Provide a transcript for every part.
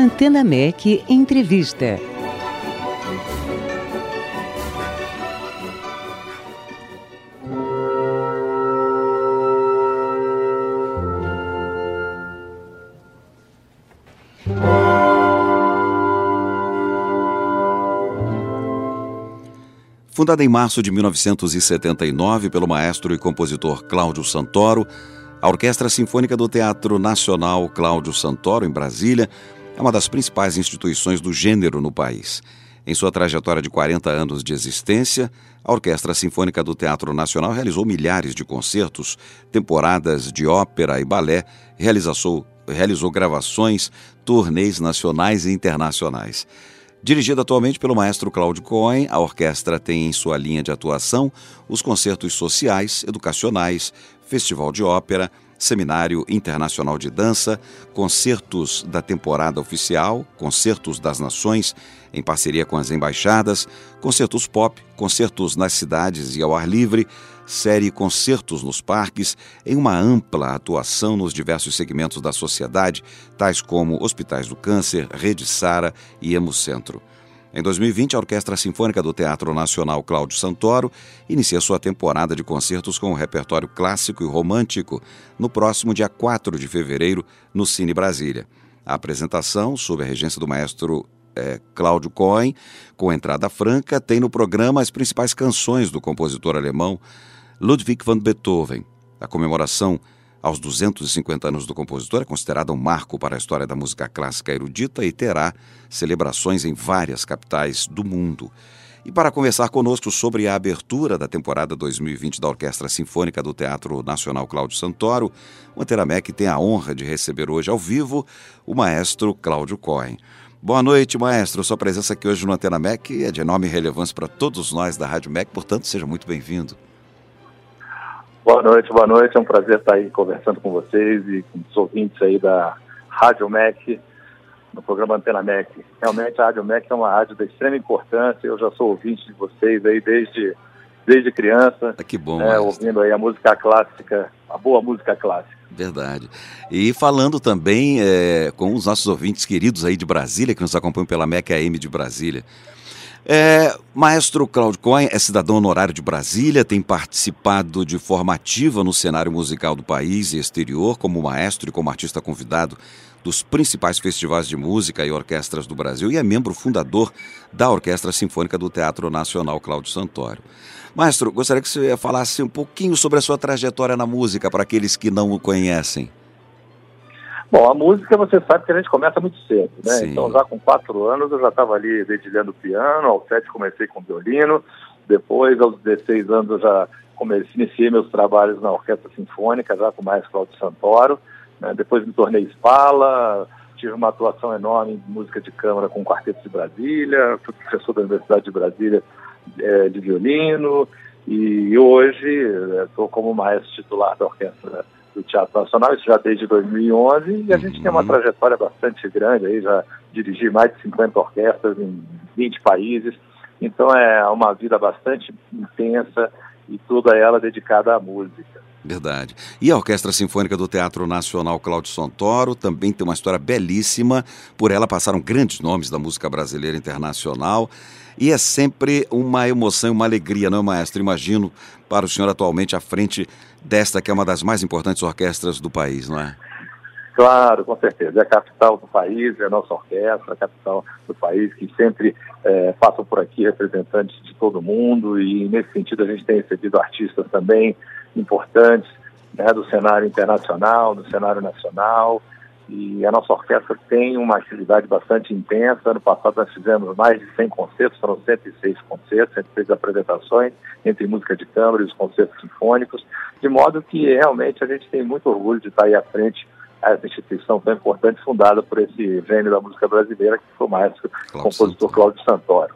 Antena MEC Entrevista. Fundada em março de 1979 pelo maestro e compositor Cláudio Santoro, a Orquestra Sinfônica do Teatro Nacional Cláudio Santoro, em Brasília, é uma das principais instituições do gênero no país. Em sua trajetória de 40 anos de existência, a Orquestra Sinfônica do Teatro Nacional realizou milhares de concertos, temporadas de ópera e balé, realizou, realizou gravações, turnês nacionais e internacionais. Dirigida atualmente pelo maestro Cláudio Cohen, a orquestra tem em sua linha de atuação os concertos sociais, educacionais, festival de ópera, seminário internacional de dança, concertos da temporada oficial, concertos das nações, em parceria com as embaixadas, concertos pop, concertos nas cidades e ao ar livre, série Concertos nos Parques, em uma ampla atuação nos diversos segmentos da sociedade, tais como Hospitais do Câncer, Rede Sara e Hemocentro. Em 2020, a Orquestra Sinfônica do Teatro Nacional Cláudio Santoro inicia sua temporada de concertos com o repertório clássico e romântico no próximo dia 4 de fevereiro, no Cine Brasília. A apresentação, sob a regência do maestro é, Cláudio Cohen, com entrada franca, tem no programa as principais canções do compositor alemão Ludwig van Beethoven. A comemoração aos 250 anos do compositor é considerada um marco para a história da música clássica erudita e terá celebrações em várias capitais do mundo. E para conversar conosco sobre a abertura da temporada 2020 da Orquestra Sinfônica do Teatro Nacional Cláudio Santoro, o Anteramec tem a honra de receber hoje ao vivo o maestro Cláudio Cohen. Boa noite, maestro. Sua presença aqui hoje no Antena MEC é de enorme relevância para todos nós da Rádio MEC, portanto, seja muito bem-vindo. Boa noite, boa noite. É um prazer estar aí conversando com vocês e com os ouvintes aí da Rádio MEC, no programa Antena MEC. Realmente a Rádio MEC é uma rádio de extrema importância. Eu já sou ouvinte de vocês aí desde, desde criança. Ah, que bom. É, ouvindo aí a música clássica, a boa música clássica. Verdade. E falando também é, com os nossos ouvintes queridos aí de Brasília, que nos acompanham pela MEC AM de Brasília. É, maestro Claudio Cohen é cidadão honorário de Brasília, tem participado de forma ativa no cenário musical do país e exterior, como maestro e como artista convidado dos principais festivais de música e orquestras do Brasil e é membro fundador da Orquestra Sinfônica do Teatro Nacional Cláudio Santoro. Maestro, gostaria que você falasse um pouquinho sobre a sua trajetória na música para aqueles que não o conhecem. Bom, a música você sabe que a gente começa muito cedo, né? Sim. Então já com quatro anos eu já estava ali dedilhando piano, aos sete comecei com violino, depois aos 16 anos eu já comecei, iniciei meus trabalhos na Orquestra Sinfônica, já com o maestro Claudio Santoro, né? depois me tornei espala, tive uma atuação enorme em música de câmara com o Quarteto de Brasília, fui professor da Universidade de Brasília é, de violino, e hoje estou como maestro titular da Orquestra do Teatro Nacional, isso já desde 2011, e a gente tem uma uhum. trajetória bastante grande aí, já dirigi mais de 50 orquestras em 20 países, então é uma vida bastante intensa e toda ela dedicada à música. Verdade. E a Orquestra Sinfônica do Teatro Nacional Cláudio Santoro também tem uma história belíssima. Por ela passaram grandes nomes da música brasileira internacional. E é sempre uma emoção, uma alegria, não é, maestro? Imagino para o senhor atualmente à frente desta que é uma das mais importantes orquestras do país, não é? Claro, com certeza. É a capital do país, é a nossa orquestra, a capital do país, que sempre é, passam por aqui representantes de todo mundo, e nesse sentido a gente tem recebido artistas também importantes né, do cenário internacional, do cenário nacional, e a nossa orquestra tem uma atividade bastante intensa. Ano passado nós fizemos mais de 100 concertos, foram 106 concertos, 106 apresentações, entre música de câmara e os concertos sinfônicos, de modo que realmente a gente tem muito orgulho de estar aí à frente essa instituição tão importante fundada por esse gênio da música brasileira, que foi o maestro Cláudio compositor Santoro. Cláudio Santoro.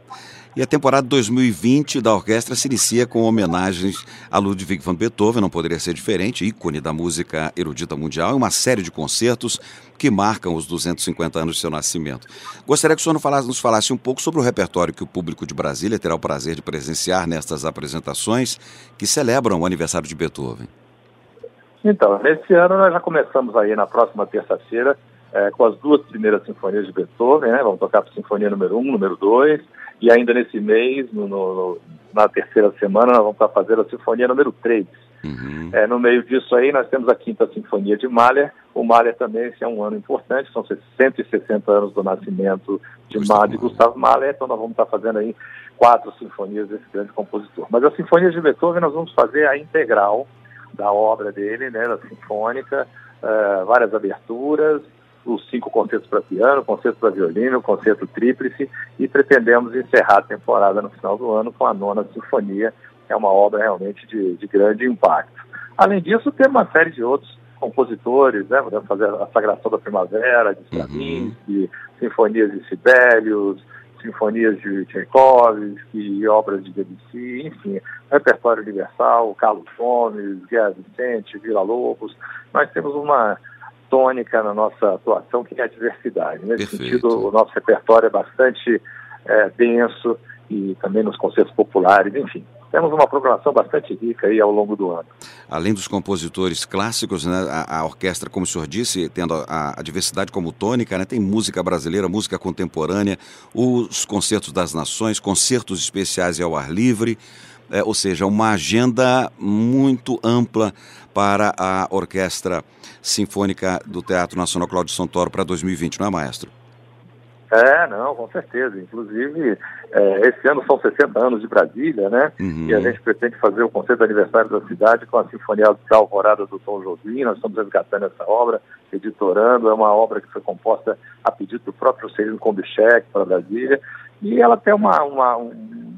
E a temporada 2020 da orquestra se inicia com homenagens a Ludwig van Beethoven, não poderia ser diferente, ícone da música erudita mundial, e uma série de concertos que marcam os 250 anos de seu nascimento. Gostaria que o senhor nos falasse um pouco sobre o repertório que o público de Brasília terá o prazer de presenciar nestas apresentações que celebram o aniversário de Beethoven. Então, nesse ano nós já começamos aí na próxima terça-feira é, com as duas primeiras sinfonias de Beethoven, né? Vamos tocar a sinfonia número 1, um, número 2, e ainda nesse mês, no, no, na terceira semana, nós vamos estar fazendo a sinfonia número 3. Uhum. É, no meio disso aí, nós temos a quinta sinfonia de Mahler. O Mahler também esse é um ano importante, são 160 anos do nascimento de, Gustavo de Gustavo Mahler, então nós vamos estar fazendo aí quatro sinfonias desse grande compositor. Mas as sinfonias de Beethoven nós vamos fazer a integral da obra dele, né, da sinfônica, uh, várias aberturas, os cinco concertos para piano, concerto para violino, concerto tríplice e pretendemos encerrar a temporada no final do ano com a nona sinfonia, que é uma obra realmente de, de grande impacto. Além disso, tem uma série de outros compositores, né? Podemos fazer a Sagração da Primavera, de. Stravinsky, uhum. sinfonias de Sibelius, sinfonias de Tchaikovsky, obras de Debussy, enfim, repertório universal, Carlos Gomes, Guerra Vicente, Vila Lobos. Nós temos uma tônica na nossa atuação, que é a diversidade. Nesse Perfeito. sentido, o nosso repertório é bastante é, denso e também nos concertos populares, enfim. Temos uma programação bastante rica aí ao longo do ano. Além dos compositores clássicos, né, a, a orquestra, como o senhor disse, tendo a, a, diversidade como tônica, né, tem música brasileira, música contemporânea, os concertos das nações, concertos especiais ao ar livre, é, ou seja, uma agenda muito ampla para a Orquestra Sinfônica do Teatro Nacional Cláudio Santoro para 2020, não é, maestro? É, não, com certeza. Inclusive, é, esse ano são 60 anos de Brasília, né? Uhum. E a gente pretende fazer o concerto de aniversário da cidade com a Sinfonia da Alvorada do Tom Jobim. Nós estamos resgatando essa obra, editorando. É uma obra que foi composta a pedido do próprio Celino Kubitschek para Brasília. E ela tem uma, uma um,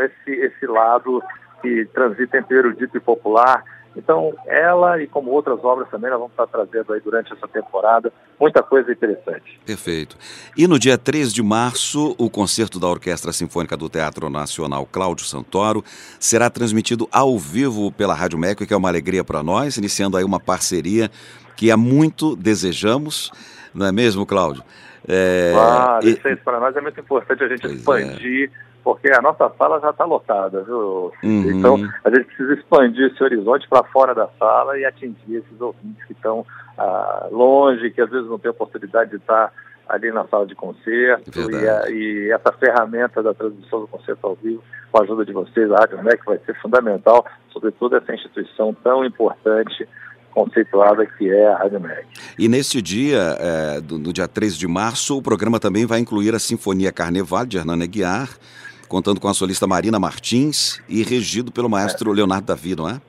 esse, esse lado que transita entre erudito e popular então, ela e como outras obras também, nós vamos estar trazendo aí durante essa temporada muita coisa interessante. Perfeito. E no dia 3 de março, o concerto da Orquestra Sinfônica do Teatro Nacional Cláudio Santoro será transmitido ao vivo pela Rádio MEC, que é uma alegria para nós, iniciando aí uma parceria que há muito desejamos, não é mesmo, Cláudio? É, claro, e... isso para nós é muito importante a gente pois é. expandir é porque a nossa sala já está lotada, viu? Uhum. Então, a gente precisa expandir esse horizonte para fora da sala e atingir esses ouvintes que estão ah, longe, que às vezes não têm oportunidade de estar ali na sala de concerto. E, a, e, essa ferramenta da transmissão do concerto ao vivo, com a ajuda de vocês, a Rádio MEC, vai ser fundamental, sobretudo essa instituição tão importante conceituada que é a Rádio MEC. E neste dia, é, do, do, dia 13 de março, o programa também vai incluir a Sinfonia Carneval de Hernani Aguiar, contando com a solista Marina Martins e regido pelo maestro é. Leonardo Davi, não é?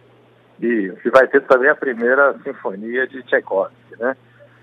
Isso, e vai ter também a primeira sinfonia de Tchaikovsky, né?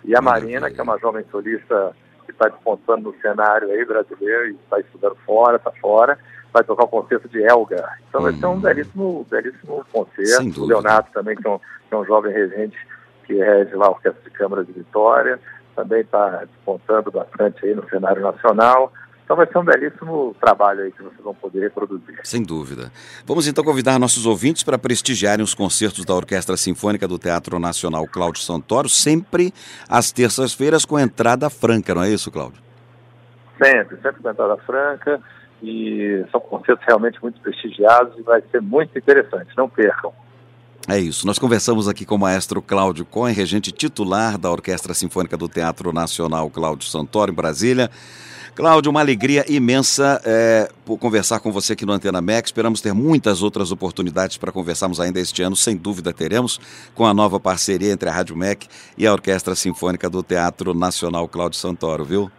E a Marina, que é uma jovem solista que está despontando no cenário aí brasileiro e está estudando fora, está fora, vai tocar o concerto de Elga. Então vai ser um uhum. belíssimo, belíssimo concerto. O Leonardo também, que é, um, que é um jovem regente que rege lá a Orquestra de Câmara de Vitória, também está despontando bastante aí no cenário nacional. Então vai ser um belíssimo trabalho aí que vocês vão poder reproduzir. Sem dúvida. Vamos então convidar nossos ouvintes para prestigiarem os concertos da Orquestra Sinfônica do Teatro Nacional Cláudio Santoro, sempre às terças-feiras com entrada franca, não é isso, Cláudio? Sempre, sempre com entrada franca e são concertos realmente muito prestigiados e vai ser muito interessante, não percam. É isso. Nós conversamos aqui com o maestro Cláudio Cohen, regente titular da Orquestra Sinfônica do Teatro Nacional Cláudio Santoro, em Brasília. Cláudio, uma alegria imensa é, por conversar com você aqui no Antena Max. Esperamos ter muitas outras oportunidades para conversarmos ainda este ano, sem dúvida teremos, com a nova parceria entre a Rádio MEC e a Orquestra Sinfônica do Teatro Nacional Cláudio Santoro, viu?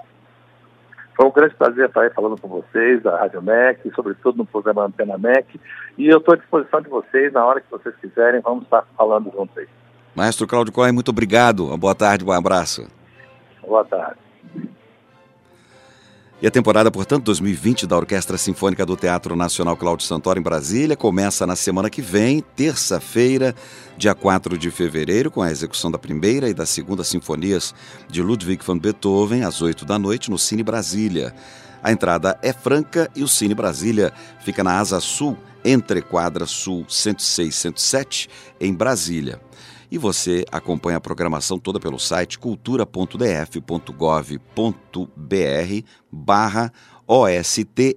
Foi um grande prazer estar aí falando com vocês, da Rádio MEC, sobretudo no programa Antena MEC. E eu estou à disposição de vocês, na hora que vocês quiserem, vamos estar falando juntos aí. Maestro Cláudio Cohen, muito obrigado. Boa tarde, bom abraço. Boa tarde. E a temporada, portanto, 2020 da Orquestra Sinfônica do Teatro Nacional Cláudio Santoro em Brasília começa na semana que vem, terça-feira, dia 4 de fevereiro, com a execução da primeira e da segunda sinfonias de Ludwig van Beethoven, às 8 da noite, no Cine Brasília. A entrada é franca e o Cine Brasília fica na Asa Sul, entre quadra Sul 106 107, em Brasília. E você acompanha a programação toda pelo site cultura.df.gov.br barra OSTNCS.